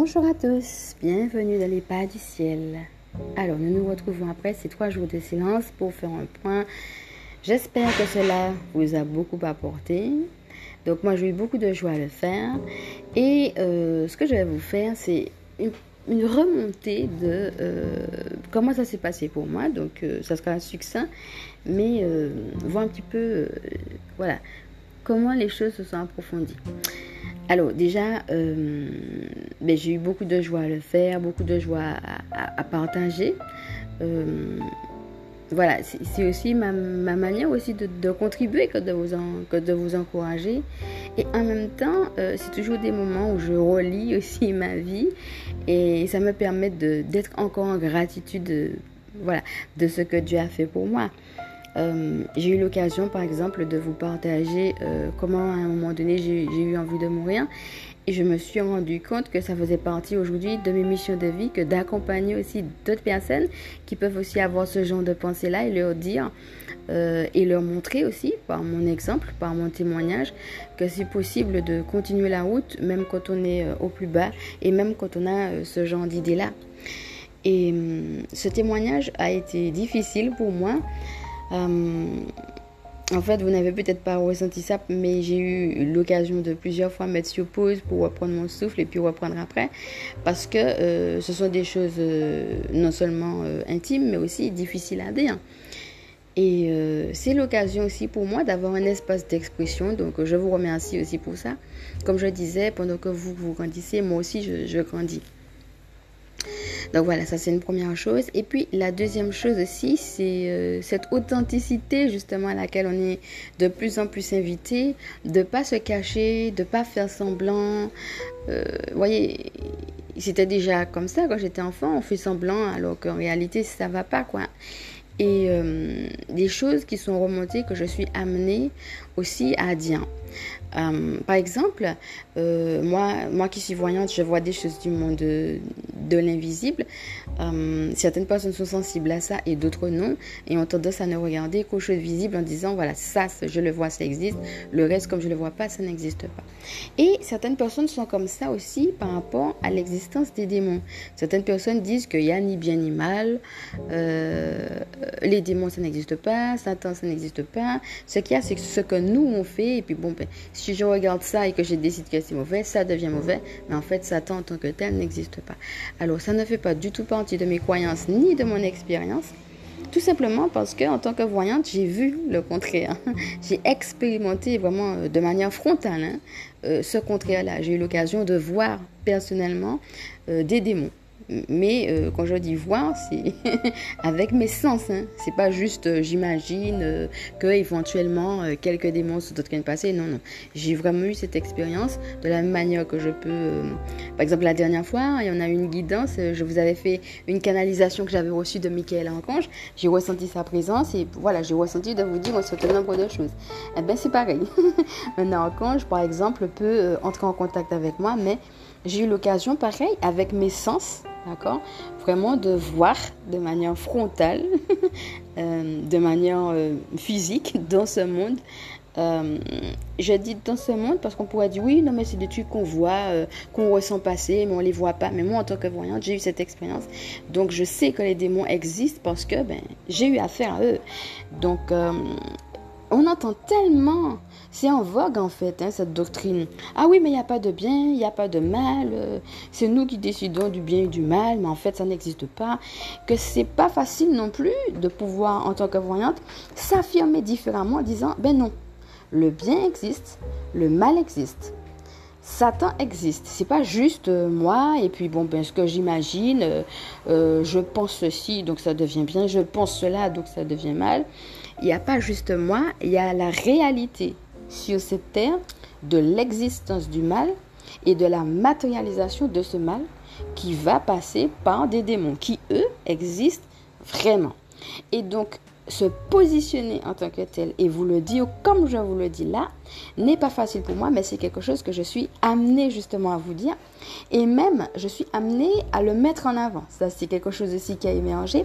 Bonjour à tous, bienvenue dans les pas du ciel. Alors, nous nous retrouvons après ces trois jours de silence pour faire un point. J'espère que cela vous a beaucoup apporté. Donc, moi, j'ai eu beaucoup de joie à le faire. Et euh, ce que je vais vous faire, c'est une, remontée de euh, comment ça s'est passé pour moi. Donc, euh, ça sera succinct, mais voir un petit peu, voilà, comment les choses se sont approfondies. Alors déjà, euh, ben, j'ai eu beaucoup de joie à le faire, beaucoup de joie à, partager. Euh, voilà, c'est aussi ma, manière aussi de, contribuer que de, vous encourager. Et en même temps, euh, c'est toujours des moments où je relis aussi ma vie et ça me permet d'être encore en gratitude voilà, de ce que Dieu a fait pour moi. Euh, j'ai eu l'occasion, par exemple, de vous partager euh, comment à un moment donné j'ai eu envie de mourir. Et je me suis rendu compte que ça faisait partie aujourd'hui de mes missions de vie, que d'accompagner aussi d'autres personnes qui peuvent aussi avoir ce genre de pensée-là et leur dire euh, et leur montrer aussi par mon exemple, par mon témoignage, que c'est possible de continuer la route même quand on est au plus bas et même quand on a ce genre d'idée-là. Et hum, ce témoignage a été difficile pour moi en fait, vous n'avez peut-être pas ressenti ça, mais j'ai eu l'occasion de plusieurs fois mettre sur pause pour reprendre mon souffle et puis reprendre après. Parce que euh, ce sont des choses euh, non seulement intimes, mais aussi difficiles à dire. Et c'est l'occasion aussi pour moi d'avoir un espace d'expression. Donc je vous remercie aussi pour ça. Comme je disais, pendant que vous vous grandissez, moi aussi je grandis. Donc voilà, ça c'est une première chose. Et puis la deuxième chose aussi, c'est euh, cette authenticité justement à laquelle on est de plus en plus invité, de pas se cacher, de pas faire semblant. Euh, vous voyez, c'était déjà comme ça quand j'étais enfant, on fait semblant alors qu'en réalité ça va pas quoi. Et euh, des choses qui sont remontées que je suis amenée aussi à dire. Euh, par exemple, euh, moi, moi qui suis voyante, je vois des choses du monde de, l'invisible. Euh, certaines personnes sont sensibles à ça et d'autres non. Et ont tendance à ne regarder qu'aux choses visibles en disant, voilà, ça, je le vois, ça existe. Le reste, comme je ne le vois pas, ça n'existe pas. Et certaines personnes sont comme ça aussi par rapport à l'existence des démons. Certaines personnes disent qu'il n'y a ni bien ni mal. les démons, ça n'existe pas. Satan, ça n'existe pas. Ce qu'il y a, c'est ce que nous, on fait. Et puis, bon, ben, si je regarde ça et que je décide que c'est mauvais, ça devient mauvais. Mais en fait, Satan en tant que tel n'existe pas. Alors, ça ne fait pas du tout partie de mes croyances ni de mon expérience. Tout simplement parce que en tant que voyante, j'ai vu le contraire. j'ai expérimenté vraiment euh, de manière frontale hein, euh, ce contraire-là. J'ai eu l'occasion de voir personnellement euh, des démons. Mais euh, quand je dis voir, c'est avec mes sens. Hein. C'est pas juste euh, j'imagine euh, que éventuellement quelques démons sont d'autres passé. Non, non. J'ai vraiment eu cette expérience de la même manière que je peux. par exemple, la dernière fois, il y en a eu une guidance. je vous avais fait une canalisation que j'avais reçue de Michael Archange. J'ai ressenti sa présence et voilà, j'ai ressenti de vous dire un certain nombre de choses. Eh bien, c'est pareil. un archange, par exemple, peut entrer en contact avec moi, mais j'ai eu l'occasion, pareil, avec mes sens, Vraiment de voir de manière frontale, euh, de manière euh, physique dans ce monde. Euh, je dis dans ce monde parce qu'on pourrait dire oui, non, mais c'est des trucs qu'on voit, qu'on ressent passer, mais on les voit pas. Mais moi, en tant que voyante, j'ai eu cette expérience. Donc, je sais que les démons existent parce que ben, j'ai eu affaire à eux. Donc, on entend tellement c'est en vogue en fait, hein, cette doctrine. Ah oui, mais il n'y a pas de bien, il n'y a pas de mal. Euh, c'est nous qui décidons du bien et du mal, mais en fait, ça n'existe pas. Que c'est pas facile non plus de pouvoir, en tant que voyante, s'affirmer différemment en disant, ben non, le bien existe, le mal existe. Satan existe. C'est pas juste euh, moi et puis bon ben ce que j'imagine, euh, je pense ceci donc ça devient bien, je pense cela donc ça devient mal. Il n'y a pas juste moi, il y a la réalité sur cette terre de l'existence du mal et de la matérialisation de ce mal qui va passer par des démons qui, eux, existent vraiment. Et donc, se positionner en tant que tel et vous le dire comme je vous le dis là n'est pas facile pour moi, mais c'est quelque chose que je suis amenée justement à vous dire. Et même, je suis amenée à le mettre en avant. Ça, c'est quelque chose aussi qui a émergé,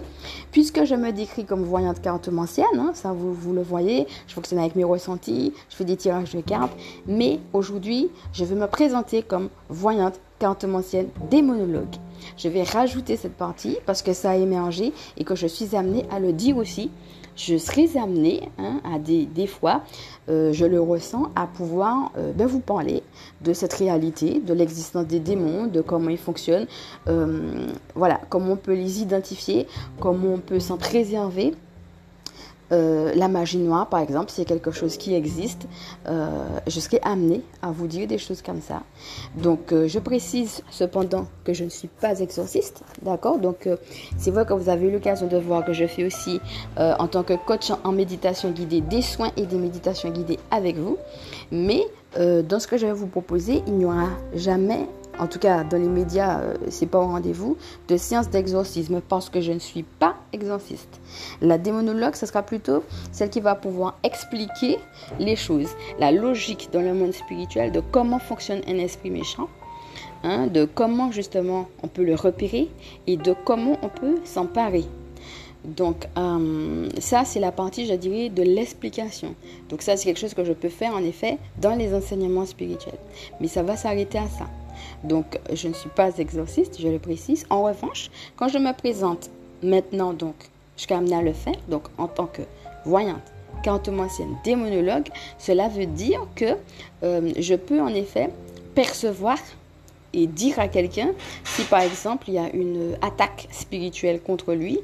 puisque je me décris comme voyante cartomancienne. Hein, ça, vous, vous le voyez, je fonctionne avec mes ressentis, je fais des tirages de cartes. Mais aujourd'hui, je veux me présenter comme voyante cartomancienne démonologue. Je vais rajouter cette partie parce que ça a émergé et que je suis amenée à le dire aussi. Je serai amenée hein, à des, des fois, euh, je le ressens, à pouvoir euh, ben, vous parler de cette réalité, de l'existence des démons, de comment ils fonctionnent, euh, voilà, comment on peut les identifier, comment on peut s'en préserver euh, la magie noire, par exemple, c'est quelque chose qui existe, euh, je serai amenée à vous dire des choses comme ça. Donc, euh, je précise cependant que je ne suis pas exorciste, d'accord? Donc, c'est vrai que vous avez eu l'occasion de voir que je fais aussi, en tant que coach en méditation guidée, des soins et des méditations guidées avec vous. Mais dans ce que je vais vous proposer, il n'y aura jamais en tout cas dans les médias, euh, c'est pas au rendez-vous, de séance d'exorcisme parce que je ne suis pas exorciste. La démonologue, ce sera plutôt celle qui va pouvoir expliquer les choses, la logique dans le monde spirituel de comment fonctionne un esprit méchant, hein, de comment justement on peut le repérer et de comment on peut s'emparer donc, euh, ça, c'est la partie, je dirais, de l'explication. Donc, ça, c'est quelque chose que je peux faire, en effet, dans les enseignements spirituels. Mais ça va s'arrêter à ça. Donc, je ne suis pas exorciste, je le précise. En revanche, quand je me présente maintenant, donc, je à le faire, donc en tant que voyante, cartomancienne, démonologue, cela veut dire que euh, je peux en effet percevoir et dire à quelqu'un si par exemple il y a une attaque spirituelle contre lui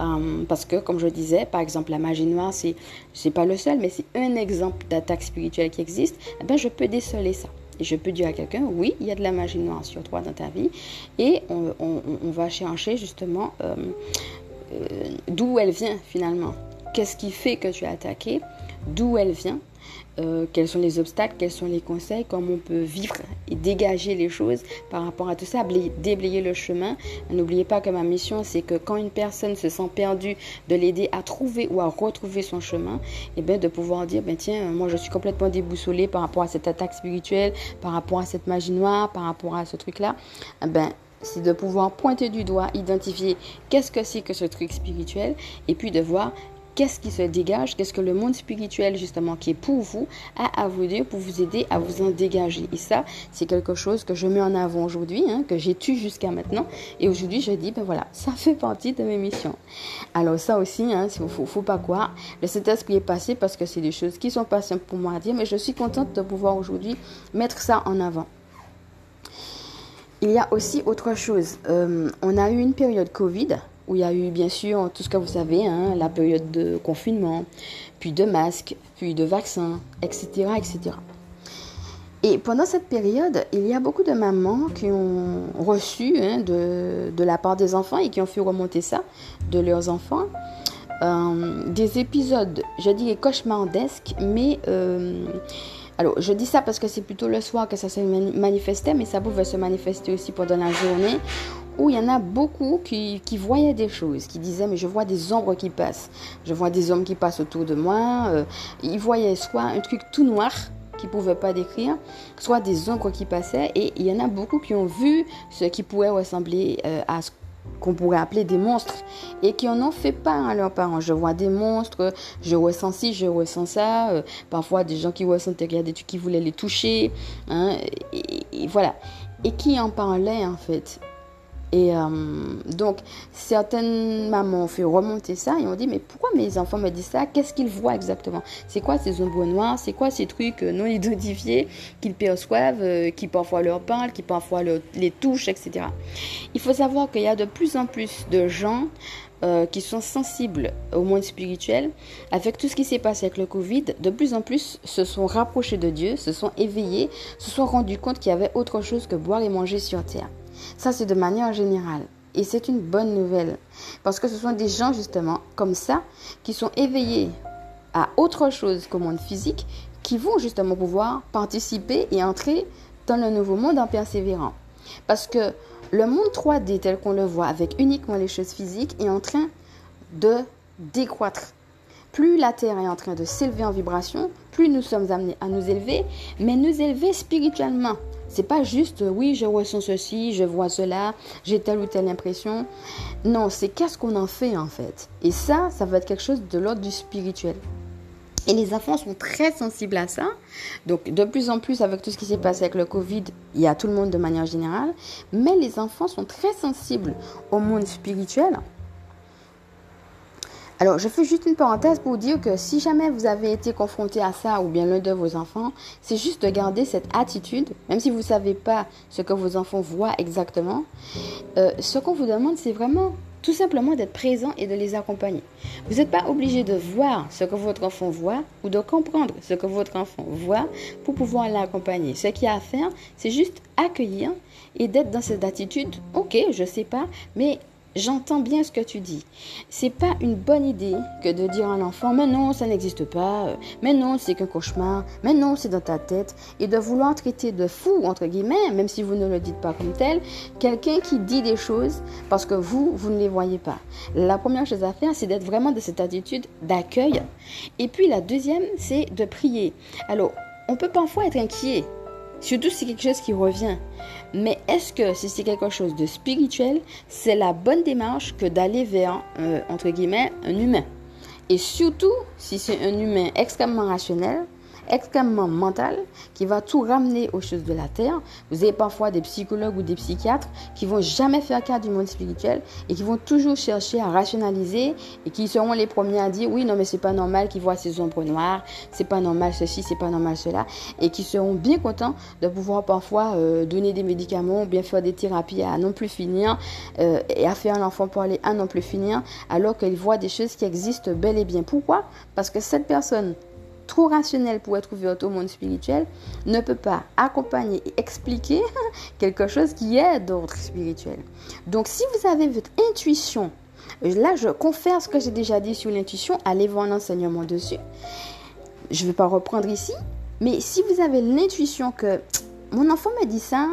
euh, parce que comme je disais par exemple la magie noire c'est c'est pas le seul mais c'est un exemple d'attaque spirituelle qui existe eh ben je peux déceler ça je peux dire à quelqu'un, oui, il y a de la magie noire sur toi dans ta vie. Et on, va chercher justement euh, euh, d'où elle vient finalement. Qu'est-ce qui fait que tu as attaqué? D'où elle vient? Euh, quels sont les obstacles, quels sont les conseils, comment on peut vivre et dégager les choses par rapport à tout ça, déblayer le chemin. N'oubliez pas que ma mission, c'est que quand une personne se sent perdue, de l'aider à trouver ou à retrouver son chemin, et bien de pouvoir dire, ben tiens, moi je suis complètement déboussolée par rapport à cette attaque spirituelle, par rapport à cette magie noire, par rapport à ce truc-là. Eh ben, c'est de pouvoir pointer du doigt, identifier qu'est-ce que c'est que ce truc spirituel, et puis de voir qu'est-ce qui se dégage, qu'est-ce que le monde spirituel justement qui est pour vous a à vous dire pour vous aider à vous en dégager. Et ça, c'est quelque chose que je mets en avant aujourd'hui, hein, que j'ai tué jusqu'à maintenant. Et aujourd'hui, je dis, ben voilà, ça fait partie de mes missions. Alors ça aussi, hein, il faut, faut pas croire. Le Saint-Esprit est passé parce que c'est des choses qui sont pas simples pour moi à dire, mais je suis contente de pouvoir aujourd'hui mettre ça en avant. Il y a aussi autre chose. Euh, on a eu une période Covid où il y a eu bien sûr tout ce que vous savez, hein, la période de confinement, puis de masques, puis de vaccins, etc. etc. Et pendant cette période, il y a beaucoup de mamans qui ont reçu hein, de, la part des enfants et qui ont fait remonter ça de leurs enfants. Euh, des épisodes, je dis cauchemardesques, mais euh, alors je dis ça parce que c'est plutôt le soir que ça se manifestait, mais ça pouvait se manifester aussi pendant la journée où il y en a beaucoup qui, voyaient des choses, qui disaient mais je vois des ombres qui passent, je vois des hommes qui passent autour de moi. Euh, ils voyaient soit un truc tout noir qu'ils ne pouvaient pas décrire, soit des ombres qui passaient. Et il y en a beaucoup qui ont vu ce qui pourrait ressembler euh, à ce qu'on pourrait appeler des monstres et qui en ont fait part à leurs parents. Je vois des monstres, je ressens ci, je ressens ça. Euh, parfois des gens qui ressentaient qu'il y a des trucs qui voulaient les toucher. Hein, et, voilà. Et qui en parlaient en fait? Et euh, donc, certaines mamans ont fait remonter ça et ont dit, mais pourquoi mes enfants me disent ça? Qu'est-ce qu'ils voient exactement? C'est quoi ces ombres noires? C'est quoi ces trucs euh, non identifiés qu'ils perçoivent, euh, qui parfois leur parlent, qui parfois les touchent, etc. Il faut savoir qu'il y a de plus en plus de gens qui sont sensibles au monde spirituel, avec tout ce qui s'est passé avec le Covid, de plus en plus se sont rapprochés de Dieu, se sont éveillés, se sont rendus compte qu'il y avait autre chose que boire et manger sur terre. Ça, c'est de manière générale. Et c'est une bonne nouvelle. Parce que ce sont des gens, justement, comme ça, qui sont éveillés à autre chose qu'au monde physique, qui vont justement pouvoir participer et entrer dans le nouveau monde en persévérant. Parce que le monde 3D tel qu'on le voit avec uniquement les choses physiques est en train de décroître. Plus la Terre est en train de s'élever en vibration, plus nous sommes amenés à nous élever, mais nous élever spirituellement. C'est pas juste, euh, oui, je ressens ceci, je vois cela, j'ai telle ou telle impression. Non, c'est qu'est-ce qu'on en fait en fait. Et ça, ça va être quelque chose de l'ordre du spirituel. Et les enfants sont très sensibles à ça. Donc, de plus en plus, avec tout ce qui s'est passé avec le Covid, il y a tout le monde de manière générale. Mais les enfants sont très sensibles au monde spirituel. Alors, je fais juste une parenthèse pour dire que si jamais vous avez été confronté à ça ou bien l'un de vos enfants, c'est juste de garder cette attitude, même si vous ne savez pas ce que vos enfants voient exactement. Euh, ce qu'on vous demande, c'est vraiment tout simplement d'être présent et de les accompagner. Vous n'êtes pas obligé de voir ce que votre enfant voit ou de comprendre ce que votre enfant voit pour pouvoir l'accompagner. Ce qu'il y a à faire, c'est juste accueillir et d'être dans cette attitude, ok, je sais pas, mais J'entends bien ce que tu dis. C'est pas une bonne idée que de dire à l'enfant mais non, ça n'existe pas, mais non, c'est qu'un cauchemar, mais non, c'est dans ta tête et de vouloir traiter de fou entre guillemets, même si vous ne le dites pas comme tel, quelqu'un qui dit des choses parce que vous vous ne les voyez pas. La première chose à faire, c'est d'être vraiment de cette attitude d'accueil et puis la deuxième, c'est de prier. Alors, on peut parfois être inquiet Surtout si c'est quelque chose qui revient. Mais est-ce que si c'est quelque chose de spirituel, c'est la bonne démarche que d'aller vers, euh, entre guillemets, un humain? Et surtout si c'est un humain extrêmement rationnel, extrêmement mental qui va tout ramener aux choses de la terre. Vous avez parfois des psychologues ou des psychiatres qui vont jamais faire cas du monde spirituel et qui vont toujours chercher à rationaliser et qui seront les premiers à dire oui non mais c'est pas normal qu'ils voient ces ombres noires, c'est pas normal ceci, c'est pas normal cela et qui seront bien contents de pouvoir parfois euh, donner des médicaments ou bien faire des thérapies à non plus finir euh, et à faire l'enfant parler à non plus finir alors qu'ils voient des choses qui existent bel et bien. Pourquoi? Parce que cette personne trop rationnel pour être ouvert au monde spirituel ne peut pas accompagner et expliquer quelque chose qui est d'ordre spirituel. Donc si vous avez votre intuition, là je confère ce que j'ai déjà dit sur l'intuition, allez voir l'enseignement dessus. Je ne vais pas reprendre ici, mais si vous avez l'intuition que mon enfant me dit ça,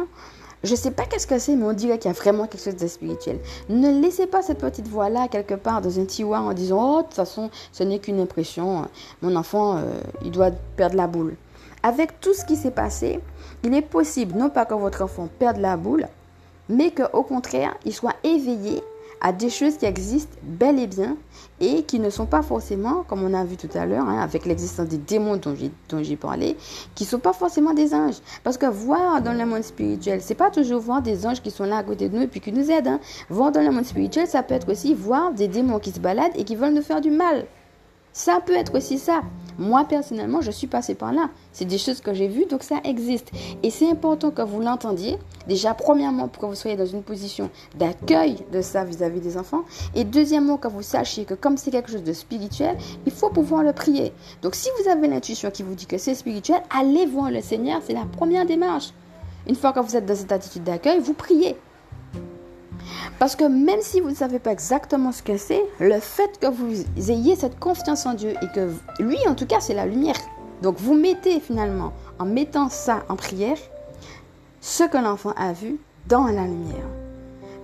je ne sais pas qu'est-ce que c'est, mais on dirait qu'il y a vraiment quelque chose de spirituel. Ne laissez pas cette petite voix-là quelque part dans un tiroir en disant Oh, de toute façon, ce n'est qu'une impression. Mon enfant, euh, il doit perdre la boule. Avec tout ce qui s'est passé, il est possible, non pas que votre enfant perde la boule, mais qu'au contraire, il soit éveillé à des choses qui existent bel et bien et qui ne sont pas forcément, comme on a vu tout à l'heure, hein, avec l'existence des démons dont j'ai parlé, qui ne sont pas forcément des anges. Parce que voir dans le monde spirituel, c'est pas toujours voir des anges qui sont là à côté de nous et puis qui nous aident. Hein. Voir dans le monde spirituel, ça peut être aussi voir des démons qui se baladent et qui veulent nous faire du mal. Ça peut être aussi ça. Moi, personnellement, je suis passée par là. C'est des choses que j'ai vues, donc ça existe. Et c'est important que vous l'entendiez. Déjà, premièrement, pour que vous soyez dans une position d'accueil de ça vis-à-vis des enfants. Et deuxièmement, que vous sachiez que comme c'est quelque chose de spirituel, il faut pouvoir le prier. Donc, si vous avez l'intuition qui vous dit que c'est spirituel, allez voir le Seigneur. C'est la première démarche. Une fois que vous êtes dans cette attitude d'accueil, vous priez. Parce que même si vous ne savez pas exactement ce que c'est, le fait que vous ayez cette confiance en Dieu et que lui, en tout cas, c'est la lumière. Donc vous mettez finalement, en mettant ça en prière, ce que l'enfant a vu dans la lumière.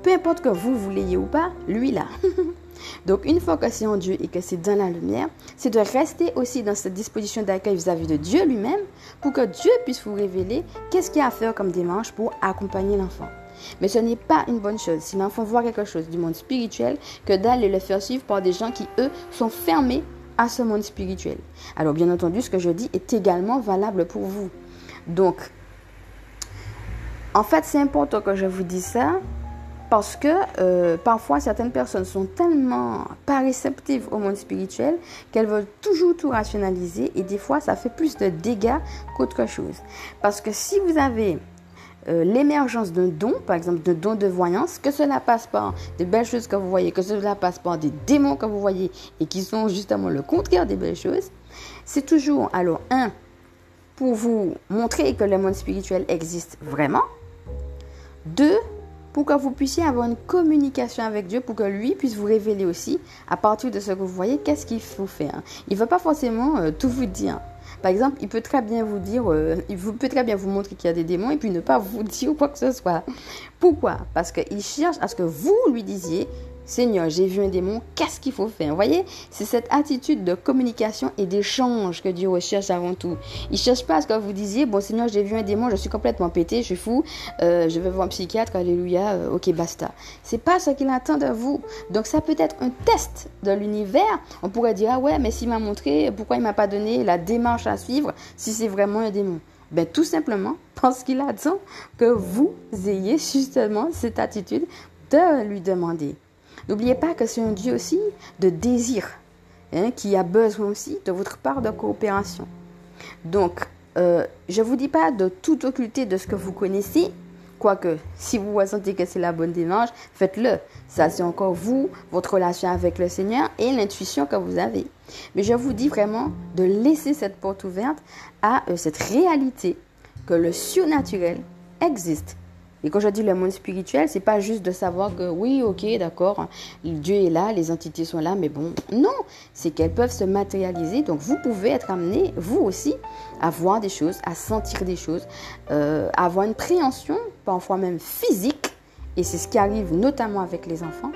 Peu importe que vous, vous l'ayez ou pas, lui là. Donc une fois que c'est en Dieu et que c'est dans la lumière, c'est de rester aussi dans cette disposition d'accueil vis-à-vis de Dieu lui-même pour que Dieu puisse vous révéler qu'est-ce qu'il y a à faire comme démarche pour accompagner l'enfant. Mais ce n'est pas une bonne chose si l'enfant voit quelque chose du monde spirituel que d'aller le faire suivre par des gens qui, eux, sont fermés à ce monde spirituel. Alors, bien entendu, ce que je dis est également valable pour vous. Donc, en fait, c'est important que je vous dise ça parce que euh, parfois certaines personnes sont tellement pas réceptives au monde spirituel qu'elles veulent toujours tout rationaliser et des fois ça fait plus de dégâts qu'autre chose. Parce que si vous avez euh, l'émergence d'un don, par exemple d'un don de voyance, que cela passe par des belles choses que vous voyez, que cela passe par des démons que vous voyez et qui sont justement le contraire des belles choses, c'est toujours, alors, un, pour vous montrer que le monde spirituel existe vraiment. Deux, pour que vous puissiez avoir une communication avec Dieu, pour que lui puisse vous révéler aussi, à partir de ce que vous voyez, qu'est-ce qu'il faut faire. Il ne va pas forcément euh, tout vous dire. Par exemple, il peut très bien vous dire, euh, il peut très bien vous montrer qu'il y a des démons et puis ne pas vous dire quoi que ce soit. Pourquoi? Parce qu'il cherche à ce que vous lui disiez Seigneur, j'ai vu un démon, qu'est-ce qu'il faut faire? Vous voyez, c'est cette attitude de communication et d'échange que Dieu recherche avant tout. Il ne cherche pas à ce que vous disiez, bon Seigneur, j'ai vu un démon, je suis complètement pété, je suis fou, euh, je vais voir un psychiatre, alléluia, euh, ok, basta. C'est pas ce qu'il attend de vous. Donc ça peut être un test de l'univers. On pourrait dire, ah ouais, mais s'il m'a montré, pourquoi il m'a pas donné la démarche à suivre si c'est vraiment un démon? Ben, tout simplement parce qu'il attend que vous ayez justement cette attitude de lui demander. N'oubliez pas que c'est un Dieu aussi de désir, hein, qui a besoin aussi de votre part de coopération. Donc, euh, je ne vous dis pas de tout occulter de ce que vous connaissez, quoique si vous ressentez que c'est la bonne démarche, faites-le. Ça, c'est encore vous, votre relation avec le Seigneur et l'intuition que vous avez. Mais je vous dis vraiment de laisser cette porte ouverte à euh, cette réalité que le surnaturel existe et quand je dis le monde spirituel, c'est pas juste de savoir que oui, ok, d'accord, Dieu est là, les entités sont là, mais bon, non, c'est qu'elles peuvent se matérialiser. Donc vous pouvez être amené, vous aussi, à voir des choses, à sentir des choses, euh, à avoir une préhension, parfois même physique, et c'est ce qui arrive notamment avec les enfants,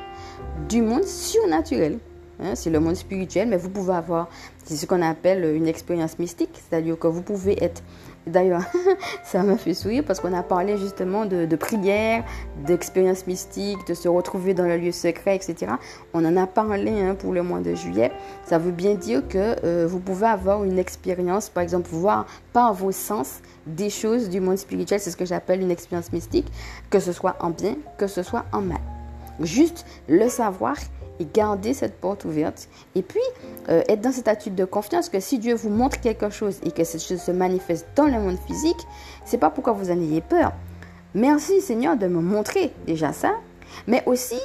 du monde surnaturel. Hein, c'est le monde spirituel, mais vous pouvez avoir, c'est ce qu'on appelle une expérience mystique, c'est-à-dire que vous pouvez être D'ailleurs, ça m'a fait sourire parce qu'on a parlé justement de, prière, d'expérience mystique, de se retrouver dans le lieu secret, etc. On en a parlé hein, pour le mois de juillet. Ça veut bien dire que euh, vous pouvez avoir une expérience, par exemple, voir par vos sens des choses du monde spirituel. C'est ce que j'appelle une expérience mystique, que ce soit en bien, que ce soit en mal. Juste le savoir et garder cette porte ouverte. Et puis, euh, être dans cette attitude de confiance que si Dieu vous montre quelque chose et que cette chose se manifeste dans le monde physique, c'est pas pourquoi vous en ayez peur. Merci Seigneur de me montrer déjà ça, mais aussi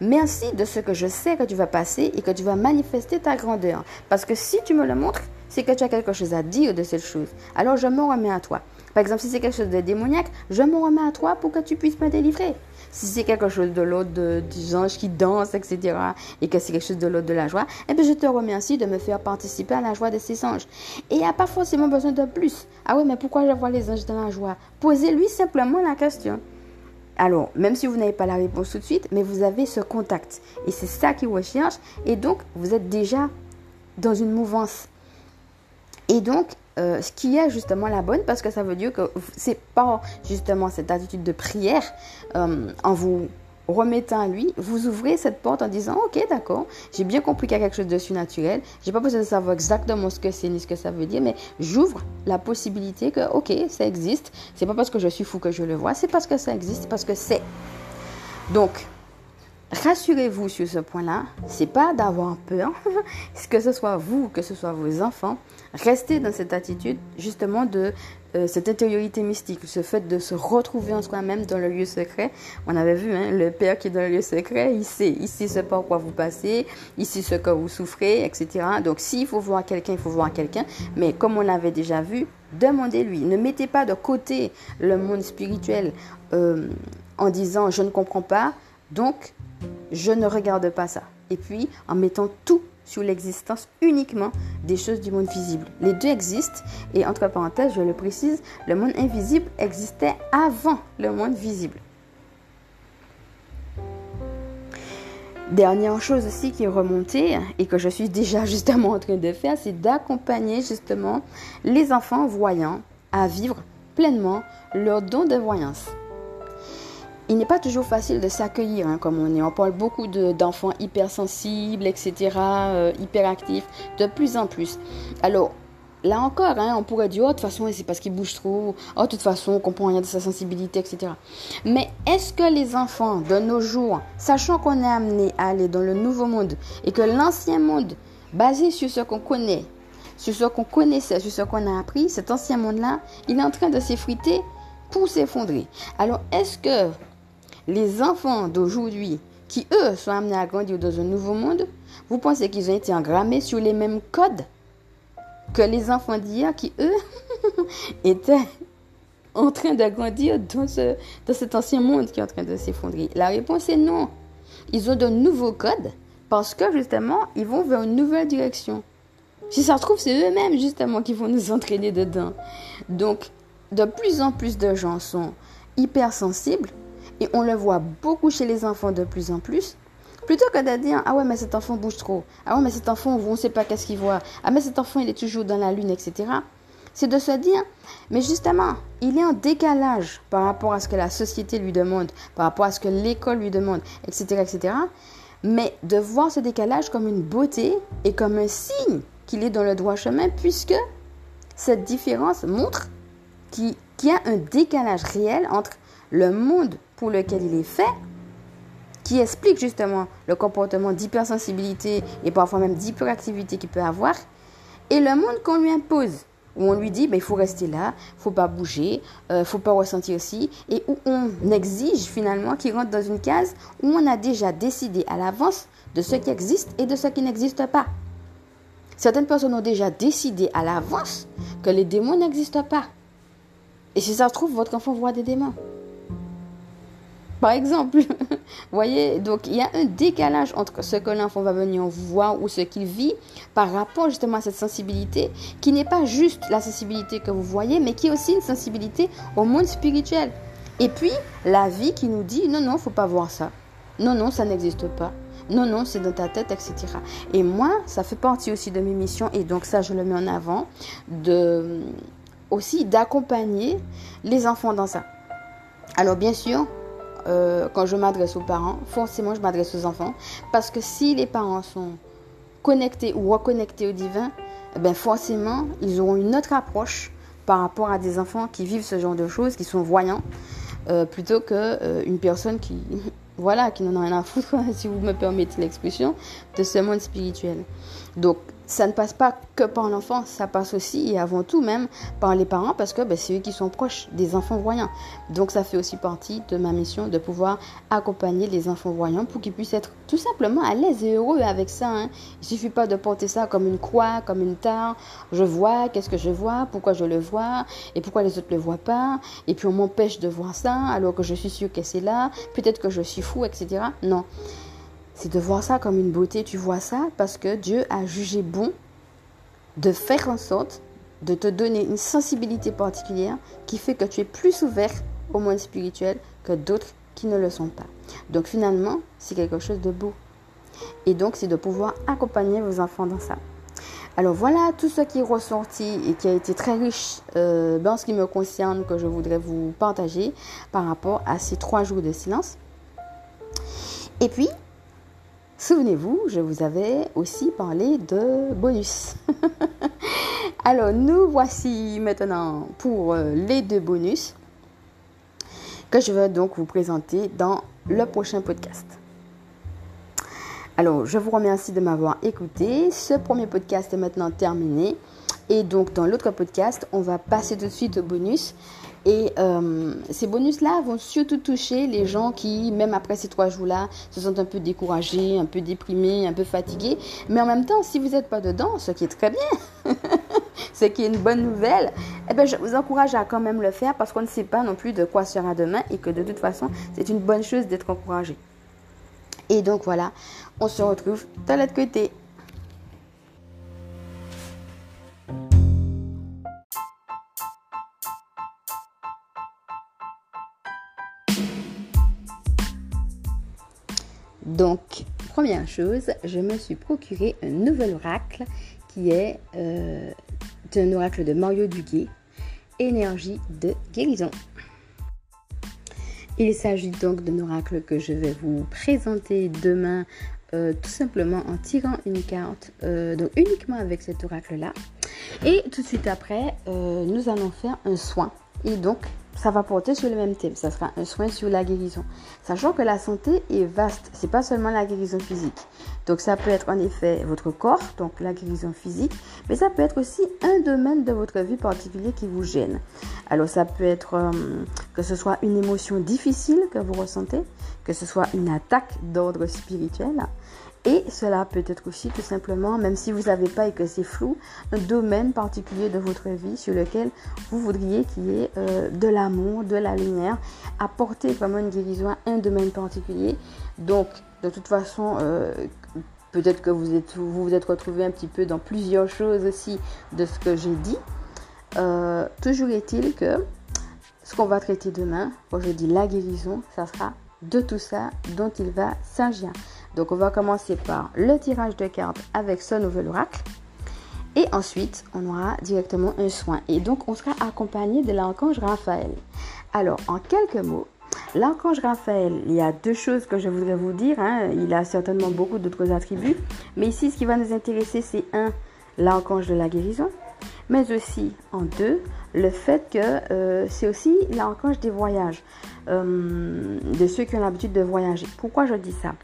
merci de ce que je sais que tu vas passer et que tu vas manifester ta grandeur. Parce que si tu me le montres, c'est que tu as quelque chose à dire de cette chose. Alors je me remets à toi. Par exemple, si c'est quelque chose de démoniaque, je me remets à toi pour que tu puisses me délivrer. Si c'est quelque chose de l'autre, des anges qui dansent, etc., et que c'est quelque chose de l'autre de la joie, eh bien, je te remercie de me faire participer à la joie de ces anges. Et il n'y a pas forcément besoin de plus. Ah oui, mais pourquoi je vois les anges dans la joie? Posez-lui simplement la question. Alors, même si vous n'avez pas la réponse tout de suite, mais vous avez ce contact. Et c'est ça qu'il recherche. Et donc, vous êtes déjà dans une mouvance. Et donc, euh, ce qui est justement la bonne, parce que ça veut dire que c'est pas justement cette attitude de prière euh, en vous remettant à lui, vous ouvrez cette porte en disant ok d'accord, j'ai bien compris qu'il y a quelque chose de surnaturel, j'ai pas besoin de savoir exactement ce que c'est ni ce que ça veut dire, mais j'ouvre la possibilité que ok ça existe, c'est pas parce que je suis fou que je le vois, c'est parce que ça existe, parce que c'est. Donc rassurez-vous sur ce point-là, c'est pas d'avoir peur, que ce soit vous, que ce soit vos enfants, restez dans cette attitude justement de euh, cette intériorité mystique, ce fait de se retrouver en soi-même dans le lieu secret. On avait vu, hein, le Père qui est dans le lieu secret, il sait, il sait ce par quoi vous passez, il sait ce que vous souffrez, etc. Donc s'il faut voir quelqu'un, il faut voir quelqu'un. Mais comme on l'avait déjà vu, demandez-lui. Ne mettez pas de côté le monde spirituel euh, en disant je ne comprends pas, donc je ne regarde pas ça. Et puis en mettant tout sur l'existence uniquement des choses du monde visible. Les deux existent et entre parenthèses, je le précise, le monde invisible existait avant le monde visible. Dernière chose aussi qui est remontée et que je suis déjà justement en train de faire, c'est d'accompagner justement les enfants voyants à vivre pleinement leur don de voyance il n'est pas toujours facile de s'accueillir hein, comme on est. On parle beaucoup d'enfants hypersensibles, etc., euh, hyperactifs, de plus en plus. Alors, là encore, hein, on pourrait dire, oh, de toute façon, c'est parce qu'il bouge trop, oh, de toute façon, on comprend rien de sa sensibilité, etc. Mais est-ce que les enfants de nos jours, sachant qu'on est amené à aller dans le nouveau monde et que l'ancien monde, basé sur ce qu'on connaît, sur ce qu'on connaissait, sur ce qu'on a appris, cet ancien monde-là, il est en train de s'effriter pour s'effondrer. Alors, est-ce que les enfants d'aujourd'hui, qui eux sont amenés à grandir dans un nouveau monde, vous pensez qu'ils ont été engrammés sur les mêmes codes que les enfants d'hier qui, eux, étaient en train de grandir dans, ce, dans cet ancien monde qui est en train de s'effondrer? La réponse est non. Ils ont de nouveaux codes parce que justement, ils vont vers une nouvelle direction. Si ça se trouve, c'est eux-mêmes justement qui vont nous entraîner dedans. Donc, de plus en plus de gens sont hypersensibles et on le voit beaucoup chez les enfants de plus en plus, Plutôt que de dire, ah ouais, mais cet enfant bouge trop. Ah ouais, mais cet enfant, on ne sait pas qu'est-ce qu'il voit. Ah mais cet enfant, il est toujours dans la lune, etc. C'est de se dire, mais justement, il est en décalage par rapport à ce que la société lui demande, par rapport à ce que l'école lui demande, etc., etc. Mais de voir ce décalage comme une beauté et comme un signe qu'il est dans le droit chemin, puisque cette différence montre qu'il y a un décalage réel entre le monde pour lequel il est fait, qui explique justement le comportement d'hypersensibilité et parfois même d'hyperactivité qu'il peut avoir, et le monde qu'on lui impose, où on lui dit ben, il faut rester là, faut pas bouger, euh, faut pas ressentir aussi, et où on exige finalement qu'il rentre dans une case où on a déjà décidé à l'avance de ce qui existe et de ce qui n'existe pas. Certaines personnes ont déjà décidé à l'avance que les démons n'existent pas. Et si ça se trouve, votre enfant voit des démons. Par exemple, vous voyez, donc il y a un décalage entre ce que l'enfant va venir voir ou ce qu'il vit par rapport justement à cette sensibilité qui n'est pas juste la sensibilité que vous voyez, mais qui est aussi une sensibilité au monde spirituel. Et puis, la vie qui nous dit non, non, faut pas voir ça. Non, non, ça n'existe pas. Non, non, c'est dans ta tête, etc. Et moi, ça fait partie aussi de mes missions, et donc ça, je le mets en avant, de, aussi d'accompagner les enfants dans ça. Alors, bien sûr, euh, quand je m'adresse aux parents, forcément, je m'adresse aux enfants, parce que si les parents sont connectés ou reconnectés au divin, eh ben forcément, ils auront une autre approche par rapport à des enfants qui vivent ce genre de choses, qui sont voyants, euh, plutôt que euh, personne qui voilà, qui n'en a rien à foutre, si vous me permettez l'expression, de ce monde spirituel. Donc, ça ne passe pas que par l'enfant, ça passe aussi et avant tout même par les parents parce que ben, c'est eux qui sont proches des enfants voyants. Donc ça fait aussi partie de ma mission de pouvoir accompagner les enfants voyants pour qu'ils puissent être tout simplement à l'aise et heureux avec ça. Hein. Il suffit pas de porter ça comme une croix, comme une tare. Je vois, qu'est-ce que je vois, pourquoi je le vois et pourquoi les autres ne le voient pas. Et puis on m'empêche de voir ça alors que je suis sûre que c'est là. Peut-être que je suis fou, etc. Non c'est de voir ça comme une beauté. Tu vois ça parce que Dieu a jugé bon de faire en sorte de te donner une sensibilité particulière qui fait que tu es plus ouvert au monde spirituel que d'autres qui ne le sont pas. Donc finalement, c'est quelque chose de beau. Et donc, c'est de pouvoir accompagner vos enfants dans ça. Alors voilà tout ce qui est ressorti et qui a été très riche euh, dans ce qui me concerne que je voudrais vous partager par rapport à ces trois jours de silence. Et puis, Souvenez-vous, je vous avais aussi parlé de bonus. Alors, nous voici maintenant pour euh, les deux bonus que je vais donc vous présenter dans le prochain podcast. Alors, je vous remercie de m'avoir écouté. Ce premier podcast est maintenant terminé. Et donc, dans l'autre podcast, on va passer tout de suite au bonus. Et euh, ces bonus-là vont surtout toucher les gens qui, même après ces trois jours-là, se sentent un peu découragés, un peu déprimés, un peu fatigués. Mais en même temps, si vous n'êtes pas dedans, ce qui est très bien, ce qui est une bonne nouvelle, eh ben, je vous encourage à quand même le faire parce qu'on ne sait pas non plus de quoi sera demain et que de toute façon, c'est une bonne chose d'être encouragé. Et donc voilà, on se retrouve de l'autre côté. Donc, première chose, je me suis procuré un nouvel oracle qui est euh, un oracle de Mario Duguay, énergie de guérison. Il s'agit donc d'un oracle que je vais vous présenter demain euh, tout simplement en tirant une carte, euh, donc uniquement avec cet oracle-là. Et tout de suite après, nous allons faire un soin. Et donc, ça va porter sur le même thème. Ça sera un soin sur la guérison. Sachant que la santé est vaste. C'est pas seulement la guérison physique. Donc ça peut être en effet votre corps, donc la guérison physique, mais ça peut être aussi un domaine de votre vie particulier qui vous gêne. Alors ça peut être euh, que ce soit une émotion difficile que vous ressentez, que ce soit une attaque d'ordre spirituel, et cela peut être aussi tout simplement, même si vous n'avez pas et que c'est flou, un domaine particulier de votre vie sur lequel vous voudriez qu'il y ait euh, de l'amour, de la lumière, apporter vraiment une guérison à un domaine particulier. Donc, de toute façon, euh, peut-être que vous êtes, vous êtes retrouvé un petit peu dans plusieurs choses aussi de ce que j'ai dit. Euh, toujours est-il que ce qu'on va traiter demain, quand je dis la guérison, ça sera de tout ça dont il va s'agir. Donc on va commencer par le tirage de cartes avec ce nouvel oracle. Et ensuite, on aura directement un soin. Et donc, on sera accompagné de l'archange Raphaël. Alors, en quelques mots, l'archange Raphaël, il y a deux choses que je voudrais vous dire. Hein. Il a certainement beaucoup d'autres attributs. Mais ici, ce qui va nous intéresser, c'est un, l'archange de la guérison. Mais aussi, en deux, le fait que euh, c'est aussi l'archange des voyages, euh, de ceux qui ont l'habitude de voyager. Pourquoi je dis ça?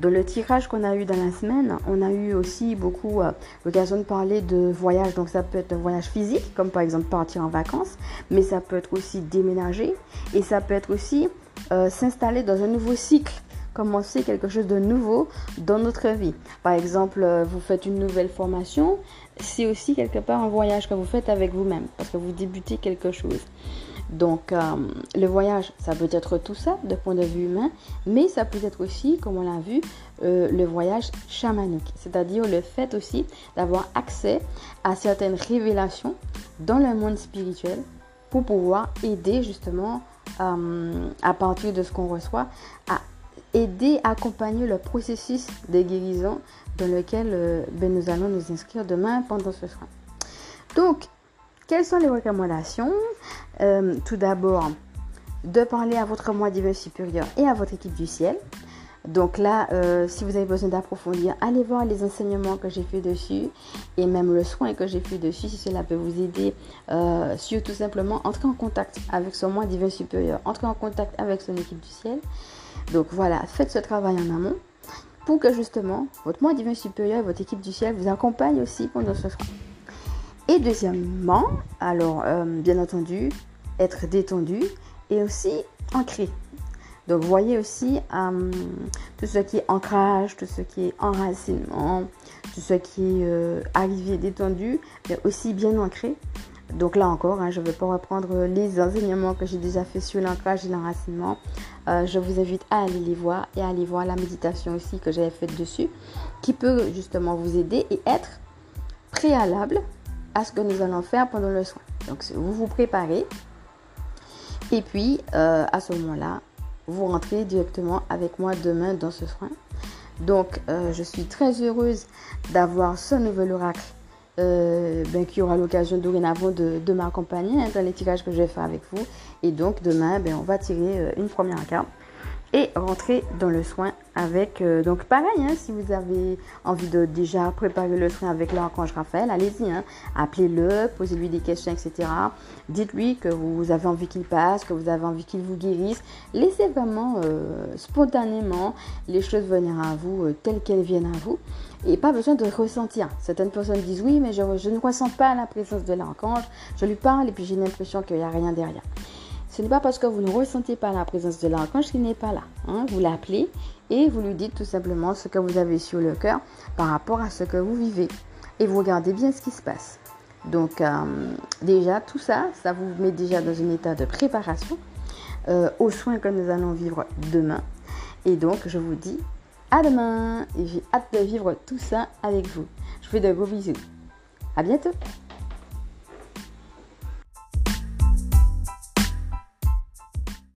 Dans le tirage qu'on a eu dans la semaine, on a eu aussi beaucoup euh, l'occasion de parler de voyage. Donc ça peut être un voyage physique, comme par exemple partir en vacances, mais ça peut être aussi déménager et ça peut être aussi s'installer dans un nouveau cycle commencer quelque chose de nouveau dans notre vie. Par exemple, vous faites une nouvelle formation, c'est aussi quelque part un voyage que vous faites avec vous-même parce que vous débutez quelque chose. Donc, euh, le voyage, ça peut être tout ça de point de vue humain, mais ça peut être aussi, comme on l'a vu, euh, le voyage chamanique, c'est-à-dire le fait aussi d'avoir accès à certaines révélations dans le monde spirituel pour pouvoir aider justement euh, à partir de ce qu'on reçoit à aider, accompagner le processus de guérison lequel euh, ben, nous allons nous inscrire demain pendant ce soin. Donc, quelles sont les recommandations? Euh, Tout d'abord, de parler à votre moi divin supérieur et à votre équipe du ciel. Donc là, euh, si vous avez besoin d'approfondir, allez voir les enseignements que j'ai fait dessus et même le soin que j'ai fait dessus si cela peut vous aider. sur tout simplement entrer en contact avec son moi divin supérieur, entrer en contact avec son équipe du ciel. Donc voilà, faites ce travail en amont que justement votre moi divin supérieur et votre équipe du ciel vous accompagnent aussi pendant ce soin. Et deuxièmement, alors euh, bien entendu, être détendu et aussi ancré. Donc voyez aussi euh, tout ce qui est ancrage, tout ce qui est enracinement, tout ce qui est euh, arrivé détendu, mais aussi bien ancré. Donc là encore, hein, je ne vais pas reprendre les enseignements que j'ai déjà fait sur l'ancrage et l'enracinement. Euh, je vous invite à aller les voir et à aller voir la méditation aussi que j'avais faite dessus, qui peut justement vous aider et être préalable à ce que nous allons faire pendant le soin. Donc vous vous préparez et puis euh, à ce moment-là, vous rentrez directement avec moi demain dans ce soin. Donc euh, je suis très heureuse d'avoir ce nouvel oracle euh, ben, qui aura l'occasion dorénavant de, de m'accompagner hein, dans les tirages que je vais faire avec vous. Et donc demain, ben, on va tirer euh, une première carte et rentrer dans le soin avec. Euh, donc pareil, hein, si vous avez envie de déjà préparer le soin avec l'archange Raphaël, allez-y, hein, appelez-le, posez-lui des questions, etc. Dites-lui que vous avez envie qu'il passe, que vous avez envie qu'il vous guérisse. Laissez vraiment spontanément les choses venir à vous telles qu'elles viennent à vous et pas besoin de ressentir. Certaines personnes disent oui, mais je, ne ressens pas la présence de l'archange. Je lui parle et puis j'ai l'impression qu'il n'y a rien derrière. Ce n'est pas parce que vous ne ressentez pas la présence de l'archange qu'il n'est pas là. Hein. Vous l'appelez et vous lui dites tout simplement ce que vous avez sur le cœur par rapport à ce que vous vivez. Et vous regardez bien ce qui se passe. Donc euh, déjà, tout ça, ça vous met déjà dans un état de préparation euh, aux soins que nous allons vivre demain. Et donc, je vous dis à demain et j'ai hâte de vivre tout ça avec vous. Je vous fais de gros bisous. À bientôt